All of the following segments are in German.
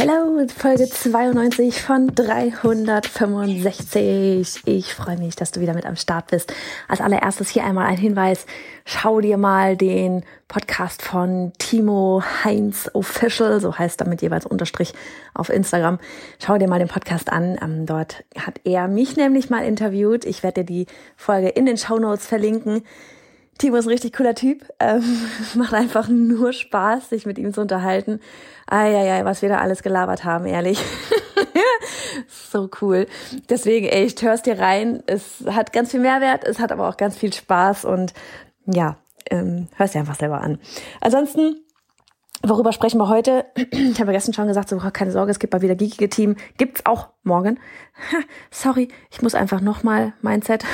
Hallo, Folge 92 von 365. Ich freue mich, dass du wieder mit am Start bist. Als allererstes hier einmal ein Hinweis. Schau dir mal den Podcast von Timo Heinz Official, so heißt damit jeweils Unterstrich auf Instagram. Schau dir mal den Podcast an. Ähm, dort hat er mich nämlich mal interviewt. Ich werde dir die Folge in den Show Notes verlinken. Timo ist ein richtig cooler Typ. Ähm, macht einfach nur Spaß, sich mit ihm zu unterhalten. Eieiei, was wir da alles gelabert haben, ehrlich. so cool. Deswegen, ey, ich hör's dir rein. Es hat ganz viel Mehrwert, es hat aber auch ganz viel Spaß und ja, ähm, hörst dir einfach selber an. Ansonsten, worüber sprechen wir heute? Ich habe gestern schon gesagt, so keine Sorge, es gibt mal wieder geekige Team. Gibt's auch morgen. Sorry, ich muss einfach nochmal Mindset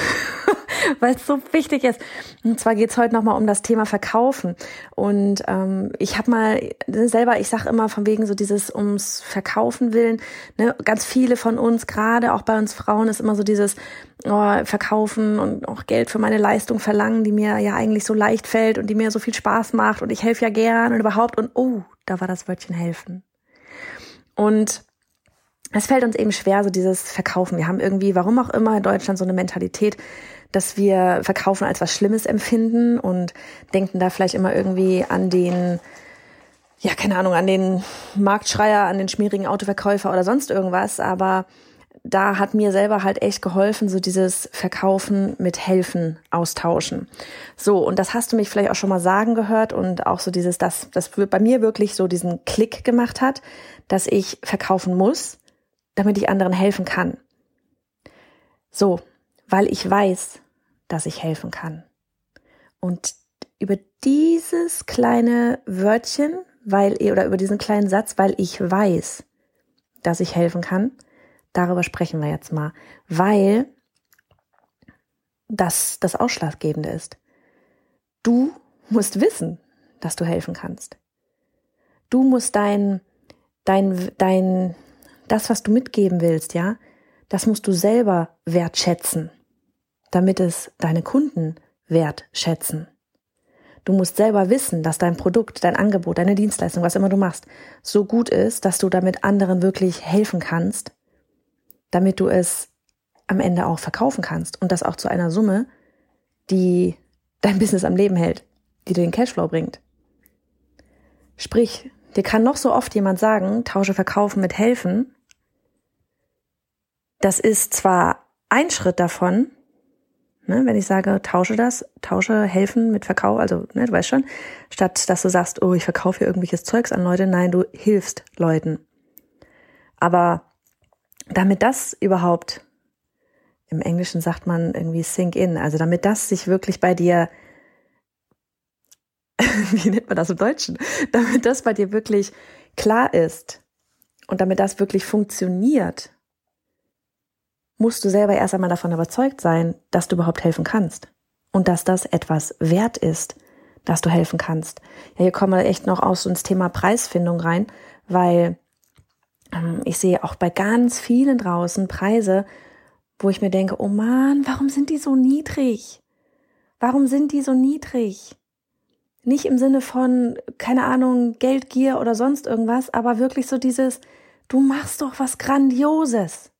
weil es so wichtig ist. Und zwar geht's heute nochmal um das Thema Verkaufen. Und ähm, ich habe mal selber, ich sage immer von wegen so dieses ums Verkaufen willen, ne, ganz viele von uns, gerade auch bei uns Frauen, ist immer so dieses oh, Verkaufen und auch Geld für meine Leistung verlangen, die mir ja eigentlich so leicht fällt und die mir so viel Spaß macht und ich helfe ja gern und überhaupt und oh, da war das Wörtchen helfen. Und es fällt uns eben schwer, so dieses Verkaufen. Wir haben irgendwie, warum auch immer, in Deutschland so eine Mentalität, dass wir Verkaufen als was Schlimmes empfinden und denken da vielleicht immer irgendwie an den, ja, keine Ahnung, an den Marktschreier, an den schmierigen Autoverkäufer oder sonst irgendwas. Aber da hat mir selber halt echt geholfen, so dieses Verkaufen mit Helfen austauschen. So, und das hast du mich vielleicht auch schon mal sagen gehört und auch so dieses, das, das bei mir wirklich so diesen Klick gemacht hat, dass ich verkaufen muss, damit ich anderen helfen kann. So, weil ich weiß, dass ich helfen kann. Und über dieses kleine Wörtchen, weil, oder über diesen kleinen Satz, weil ich weiß, dass ich helfen kann, darüber sprechen wir jetzt mal, weil das das Ausschlaggebende ist. Du musst wissen, dass du helfen kannst. Du musst dein, dein, dein, das, was du mitgeben willst, ja, das musst du selber wertschätzen damit es deine Kunden wertschätzen. Du musst selber wissen, dass dein Produkt, dein Angebot, deine Dienstleistung, was immer du machst, so gut ist, dass du damit anderen wirklich helfen kannst, damit du es am Ende auch verkaufen kannst und das auch zu einer Summe, die dein Business am Leben hält, die dir den Cashflow bringt. Sprich, dir kann noch so oft jemand sagen, tausche Verkaufen mit helfen. Das ist zwar ein Schritt davon, Ne, wenn ich sage, tausche das, tausche helfen mit Verkauf, also ne, du weißt schon, statt dass du sagst, oh, ich verkaufe hier irgendwelches Zeugs an Leute, nein, du hilfst Leuten. Aber damit das überhaupt, im Englischen sagt man irgendwie sink in, also damit das sich wirklich bei dir, wie nennt man das im Deutschen, damit das bei dir wirklich klar ist und damit das wirklich funktioniert, musst du selber erst einmal davon überzeugt sein, dass du überhaupt helfen kannst und dass das etwas wert ist, dass du helfen kannst. Ja, hier kommen wir echt noch aus ins Thema Preisfindung rein, weil ähm, ich sehe auch bei ganz vielen draußen Preise, wo ich mir denke, oh man, warum sind die so niedrig? Warum sind die so niedrig? Nicht im Sinne von, keine Ahnung, Geldgier oder sonst irgendwas, aber wirklich so dieses, du machst doch was Grandioses.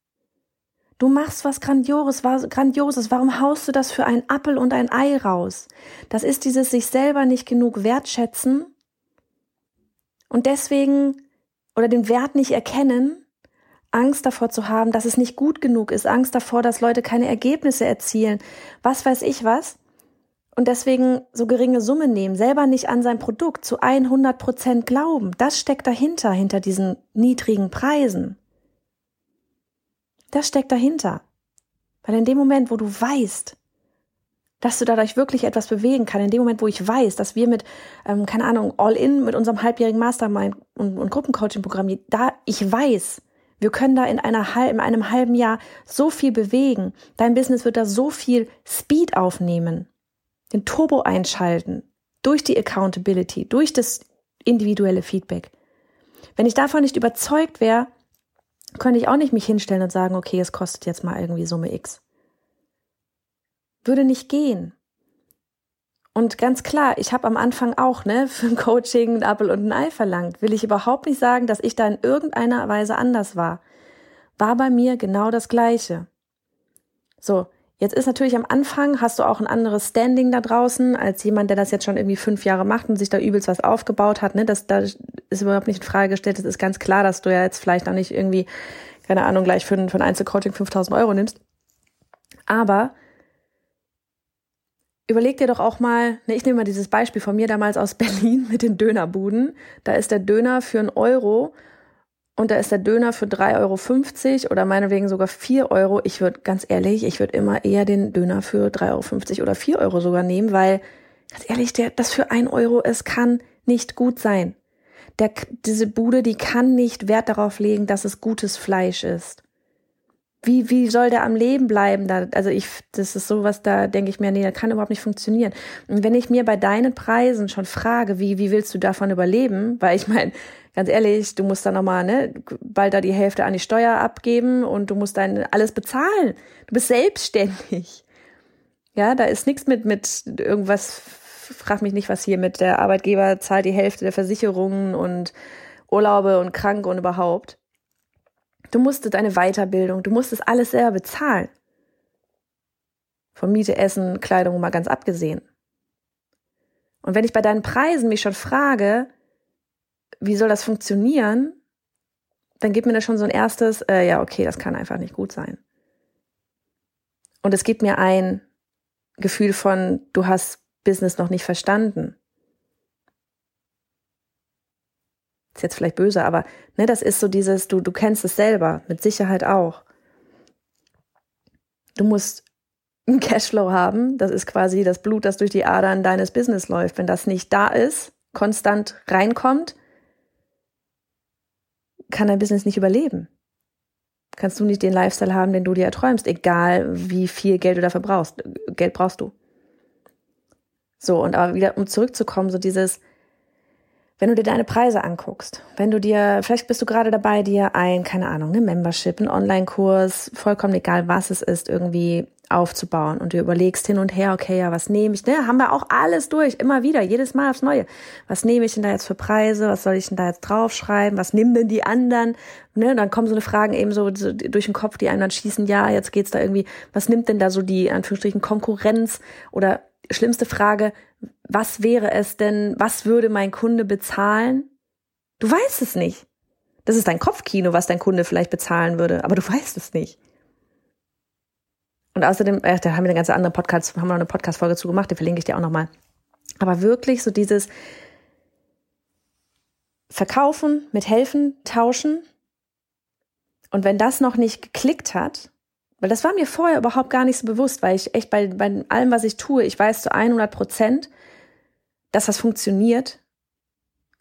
Du machst was Grandioses, Grandioses. Warum haust du das für ein Appel und ein Ei raus? Das ist dieses sich selber nicht genug wertschätzen und deswegen oder den Wert nicht erkennen, Angst davor zu haben, dass es nicht gut genug ist, Angst davor, dass Leute keine Ergebnisse erzielen, was weiß ich was. und deswegen so geringe Summe nehmen, selber nicht an sein Produkt zu 100 Prozent glauben. Das steckt dahinter, hinter diesen niedrigen Preisen. Das steckt dahinter. Weil in dem Moment, wo du weißt, dass du dadurch wirklich etwas bewegen kann, in dem Moment, wo ich weiß, dass wir mit, ähm, keine Ahnung, All-In, mit unserem halbjährigen Mastermind und, und Gruppencoaching-Programm, da ich weiß, wir können da in, einer, in einem halben Jahr so viel bewegen. Dein Business wird da so viel Speed aufnehmen den Turbo einschalten durch die Accountability, durch das individuelle Feedback. Wenn ich davon nicht überzeugt wäre, könnte ich auch nicht mich hinstellen und sagen, okay, es kostet jetzt mal irgendwie Summe X. Würde nicht gehen. Und ganz klar, ich habe am Anfang auch ne, für ein Coaching ein Apple und ein Ei verlangt. Will ich überhaupt nicht sagen, dass ich da in irgendeiner Weise anders war. War bei mir genau das Gleiche. So, Jetzt ist natürlich am Anfang, hast du auch ein anderes Standing da draußen, als jemand, der das jetzt schon irgendwie fünf Jahre macht und sich da übelst was aufgebaut hat. Ne? Das, da ist überhaupt nicht in Frage gestellt. Es ist ganz klar, dass du ja jetzt vielleicht auch nicht irgendwie, keine Ahnung, gleich für ein, für ein Einzelcoaching 5000 Euro nimmst. Aber überleg dir doch auch mal, ne, ich nehme mal dieses Beispiel von mir damals aus Berlin mit den Dönerbuden. Da ist der Döner für einen Euro und da ist der Döner für 3,50 Euro oder meinetwegen sogar 4 Euro. Ich würde, ganz ehrlich, ich würde immer eher den Döner für 3,50 Euro oder 4 Euro sogar nehmen, weil, ganz ehrlich, der, das für 1 Euro, es kann nicht gut sein. Der, diese Bude, die kann nicht Wert darauf legen, dass es gutes Fleisch ist. Wie, wie soll der am Leben bleiben? Da, also ich, das ist sowas, da denke ich mir, nee, das kann überhaupt nicht funktionieren. Und wenn ich mir bei deinen Preisen schon frage, wie, wie willst du davon überleben? Weil ich meine, ganz ehrlich, du musst da nochmal, ne, bald da die Hälfte an die Steuer abgeben und du musst dein alles bezahlen. Du bist selbstständig. Ja, da ist nichts mit, mit irgendwas, frag mich nicht, was hier mit der Arbeitgeber zahlt die Hälfte der Versicherungen und Urlaube und krank und überhaupt. Du musstest deine Weiterbildung, du musstest alles selber bezahlen. Von Miete, Essen, Kleidung mal ganz abgesehen. Und wenn ich bei deinen Preisen mich schon frage, wie soll das funktionieren? Dann gibt mir das schon so ein erstes, äh, ja, okay, das kann einfach nicht gut sein. Und es gibt mir ein Gefühl von, du hast Business noch nicht verstanden. Ist jetzt vielleicht böse, aber ne, das ist so dieses, du, du kennst es selber, mit Sicherheit auch. Du musst einen Cashflow haben, das ist quasi das Blut, das durch die Adern deines Business läuft. Wenn das nicht da ist, konstant reinkommt, kann dein Business nicht überleben. Kannst du nicht den Lifestyle haben, den du dir erträumst, egal wie viel Geld du dafür brauchst. Geld brauchst du. So, und aber wieder, um zurückzukommen, so dieses, wenn du dir deine Preise anguckst, wenn du dir, vielleicht bist du gerade dabei, dir ein, keine Ahnung, eine Membership, einen Online-Kurs, vollkommen egal was es ist, irgendwie aufzubauen und du überlegst hin und her, okay, ja, was nehme ich, ne, haben wir auch alles durch, immer wieder, jedes Mal aufs Neue. Was nehme ich denn da jetzt für Preise? Was soll ich denn da jetzt draufschreiben? Was nehmen denn die anderen? Ne, und dann kommen so eine Fragen eben so, durch den Kopf, die einem dann schießen, ja, jetzt geht's da irgendwie, was nimmt denn da so die, Anführungsstrichen, Konkurrenz oder schlimmste Frage, was wäre es denn, was würde mein Kunde bezahlen? Du weißt es nicht. Das ist dein Kopfkino, was dein Kunde vielleicht bezahlen würde, aber du weißt es nicht. Und außerdem, äh, da haben wir eine ganze andere Podcast, haben wir noch eine Podcast-Folge zu gemacht, die verlinke ich dir auch nochmal. Aber wirklich so dieses Verkaufen, mit helfen, tauschen. Und wenn das noch nicht geklickt hat, weil das war mir vorher überhaupt gar nicht so bewusst, weil ich echt bei, bei allem, was ich tue, ich weiß zu 100 Prozent, dass das funktioniert.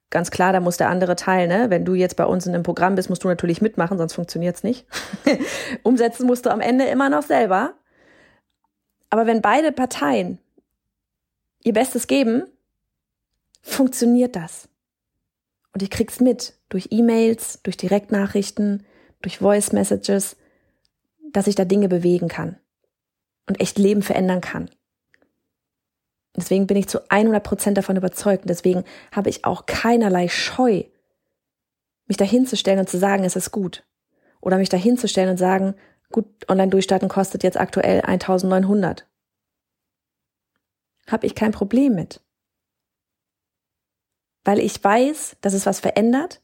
Ganz klar, da muss der andere Teil, ne? Wenn du jetzt bei uns in einem Programm bist, musst du natürlich mitmachen, sonst funktioniert's nicht. Umsetzen musst du am Ende immer noch selber. Aber wenn beide Parteien ihr Bestes geben, funktioniert das. Und ich krieg's mit durch E-Mails, durch Direktnachrichten, durch Voice Messages, dass ich da Dinge bewegen kann und echt Leben verändern kann. Deswegen bin ich zu 100 Prozent davon überzeugt und deswegen habe ich auch keinerlei Scheu, mich dahinzustellen und zu sagen, es ist gut. Oder mich dahinzustellen und sagen, Gut, Online-Durchstarten kostet jetzt aktuell 1900. Habe ich kein Problem mit. Weil ich weiß, dass es was verändert,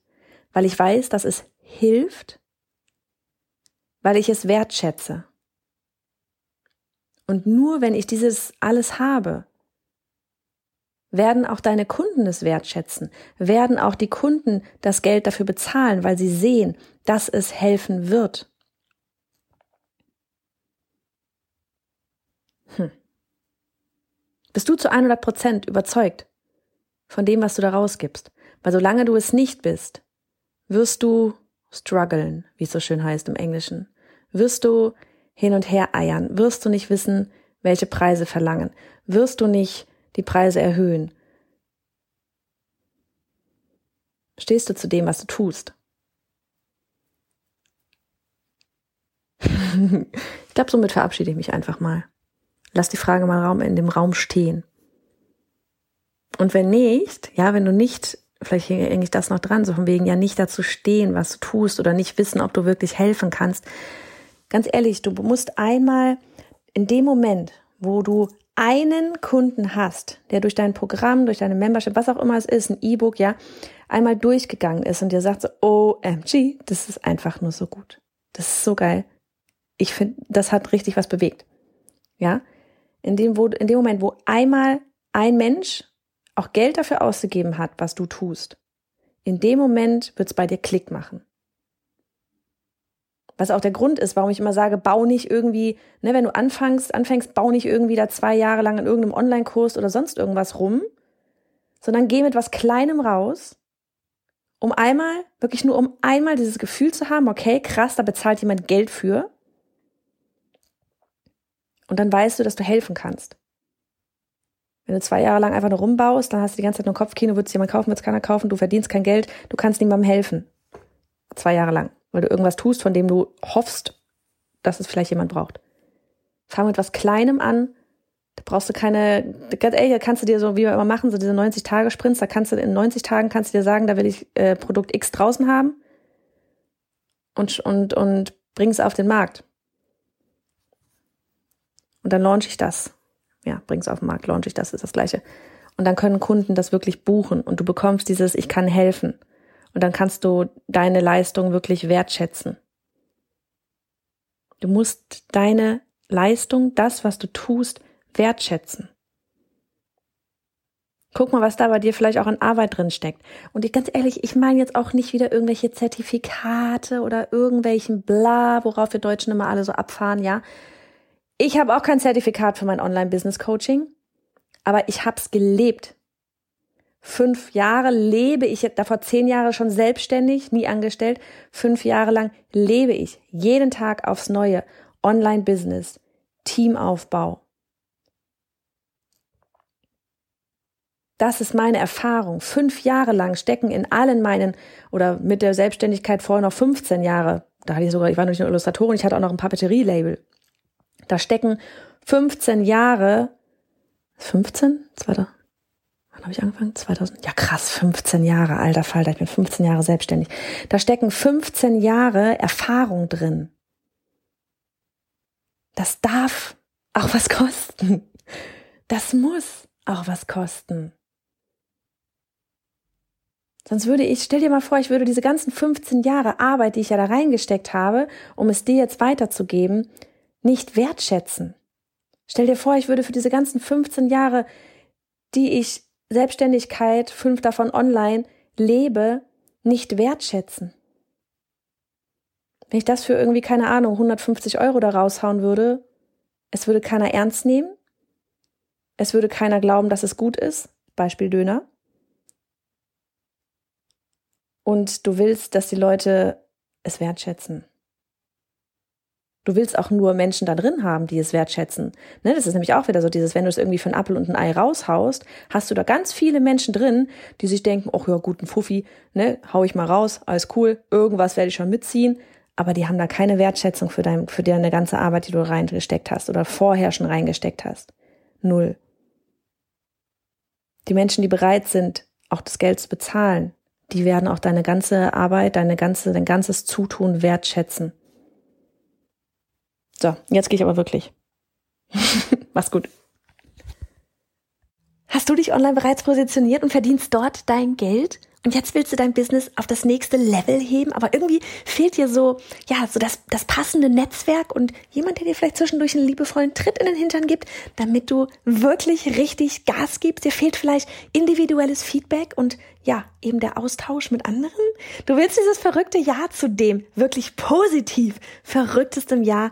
weil ich weiß, dass es hilft, weil ich es wertschätze. Und nur wenn ich dieses alles habe, werden auch deine Kunden es wertschätzen, werden auch die Kunden das Geld dafür bezahlen, weil sie sehen, dass es helfen wird. Hm. Bist du zu 100 Prozent überzeugt von dem, was du da rausgibst? Weil solange du es nicht bist, wirst du strugglen, wie es so schön heißt im Englischen. Wirst du hin und her eiern, wirst du nicht wissen, welche Preise verlangen, wirst du nicht die Preise erhöhen. Stehst du zu dem, was du tust? ich glaube, somit verabschiede ich mich einfach mal. Lass die Frage mal in dem Raum stehen. Und wenn nicht, ja, wenn du nicht, vielleicht hänge ich das noch dran, so von wegen ja nicht dazu stehen, was du tust oder nicht wissen, ob du wirklich helfen kannst. Ganz ehrlich, du musst einmal in dem Moment, wo du einen Kunden hast, der durch dein Programm, durch deine Membership, was auch immer es ist, ein E-Book, ja, einmal durchgegangen ist und dir sagt so, OMG, das ist einfach nur so gut. Das ist so geil. Ich finde, das hat richtig was bewegt. Ja, in dem, wo, in dem Moment, wo einmal ein Mensch auch Geld dafür ausgegeben hat, was du tust, in dem Moment wird es bei dir Klick machen. Was auch der Grund ist, warum ich immer sage, bau nicht irgendwie, ne, wenn du anfängst, anfängst, bau nicht irgendwie da zwei Jahre lang in irgendeinem Online-Kurs oder sonst irgendwas rum, sondern geh mit was Kleinem raus, um einmal, wirklich nur um einmal dieses Gefühl zu haben, okay, krass, da bezahlt jemand Geld für. Und dann weißt du, dass du helfen kannst. Wenn du zwei Jahre lang einfach nur rumbaust, dann hast du die ganze Zeit nur Kopfkino, würdest jemand kaufen, wird es keiner kaufen, du verdienst kein Geld, du kannst niemandem helfen. Zwei Jahre lang weil du irgendwas tust, von dem du hoffst, dass es vielleicht jemand braucht. Fang mit was Kleinem an. Da brauchst du keine, ganz ehrlich, da kannst du dir so, wie wir immer machen, so diese 90-Tage-Sprints, da kannst du in 90 Tagen kannst du dir sagen, da will ich äh, Produkt X draußen haben und, und, und bring es auf den Markt. Und dann launch ich das. Ja, bring es auf den Markt, launch ich das, ist das Gleiche. Und dann können Kunden das wirklich buchen und du bekommst dieses, ich kann helfen. Und dann kannst du deine Leistung wirklich wertschätzen. Du musst deine Leistung, das, was du tust, wertschätzen. Guck mal, was da bei dir vielleicht auch an Arbeit drin steckt. Und ich ganz ehrlich, ich meine jetzt auch nicht wieder irgendwelche Zertifikate oder irgendwelchen Bla, worauf wir Deutschen immer alle so abfahren, ja. Ich habe auch kein Zertifikat für mein Online-Business-Coaching, aber ich habe es gelebt fünf Jahre lebe ich, davor zehn Jahre schon selbstständig, nie angestellt, fünf Jahre lang lebe ich jeden Tag aufs Neue Online-Business, Teamaufbau. Das ist meine Erfahrung. Fünf Jahre lang stecken in allen meinen, oder mit der Selbstständigkeit vorher noch 15 Jahre, da hatte ich sogar, ich war nicht nur Illustratorin, ich hatte auch noch ein Papeterie-Label. Da stecken 15 Jahre, 15? Zweiter, wann habe ich angefangen? 2000. Ja, krass, 15 Jahre, alter Falter, ich bin 15 Jahre selbstständig. Da stecken 15 Jahre Erfahrung drin. Das darf auch was kosten. Das muss auch was kosten. Sonst würde ich, stell dir mal vor, ich würde diese ganzen 15 Jahre Arbeit, die ich ja da reingesteckt habe, um es dir jetzt weiterzugeben, nicht wertschätzen. Stell dir vor, ich würde für diese ganzen 15 Jahre, die ich Selbstständigkeit, fünf davon online, lebe, nicht wertschätzen. Wenn ich das für irgendwie, keine Ahnung, 150 Euro da raushauen würde, es würde keiner ernst nehmen. Es würde keiner glauben, dass es gut ist. Beispiel Döner. Und du willst, dass die Leute es wertschätzen. Du willst auch nur Menschen da drin haben, die es wertschätzen. Ne, das ist nämlich auch wieder so dieses, wenn du es irgendwie für einen Apfel und ein Ei raushaust, hast du da ganz viele Menschen drin, die sich denken, ach ja, guten Fuffi, ne, hau ich mal raus, alles cool, irgendwas werde ich schon mitziehen. Aber die haben da keine Wertschätzung für, dein, für deine ganze Arbeit, die du reingesteckt hast oder vorher schon reingesteckt hast. Null. Die Menschen, die bereit sind, auch das Geld zu bezahlen, die werden auch deine ganze Arbeit, deine ganze, dein ganzes Zutun wertschätzen. So, jetzt gehe ich aber wirklich. Mach's gut. Hast du dich online bereits positioniert und verdienst dort dein Geld? und jetzt willst du dein Business auf das nächste Level heben, aber irgendwie fehlt dir so, ja, so das, das passende Netzwerk und jemand, der dir vielleicht zwischendurch einen liebevollen Tritt in den Hintern gibt, damit du wirklich richtig Gas gibst. Dir fehlt vielleicht individuelles Feedback und ja, eben der Austausch mit anderen. Du willst dieses verrückte Jahr zu dem wirklich positiv verrücktestem Jahr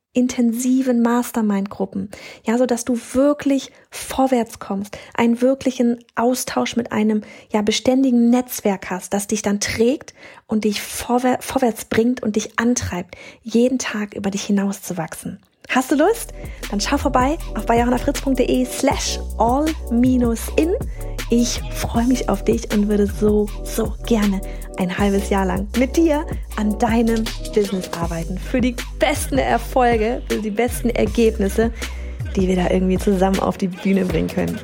intensiven Mastermind-Gruppen, ja, so dass du wirklich vorwärts kommst, einen wirklichen Austausch mit einem ja beständigen Netzwerk hast, das dich dann trägt und dich vorwär vorwärts bringt und dich antreibt, jeden Tag über dich hinaus zu wachsen. Hast du Lust? Dann schau vorbei auf bayerhannafritz.de slash all-in. Ich freue mich auf dich und würde so, so gerne ein halbes Jahr lang mit dir an deinem Business arbeiten. Für die besten Erfolge, für die besten Ergebnisse, die wir da irgendwie zusammen auf die Bühne bringen können.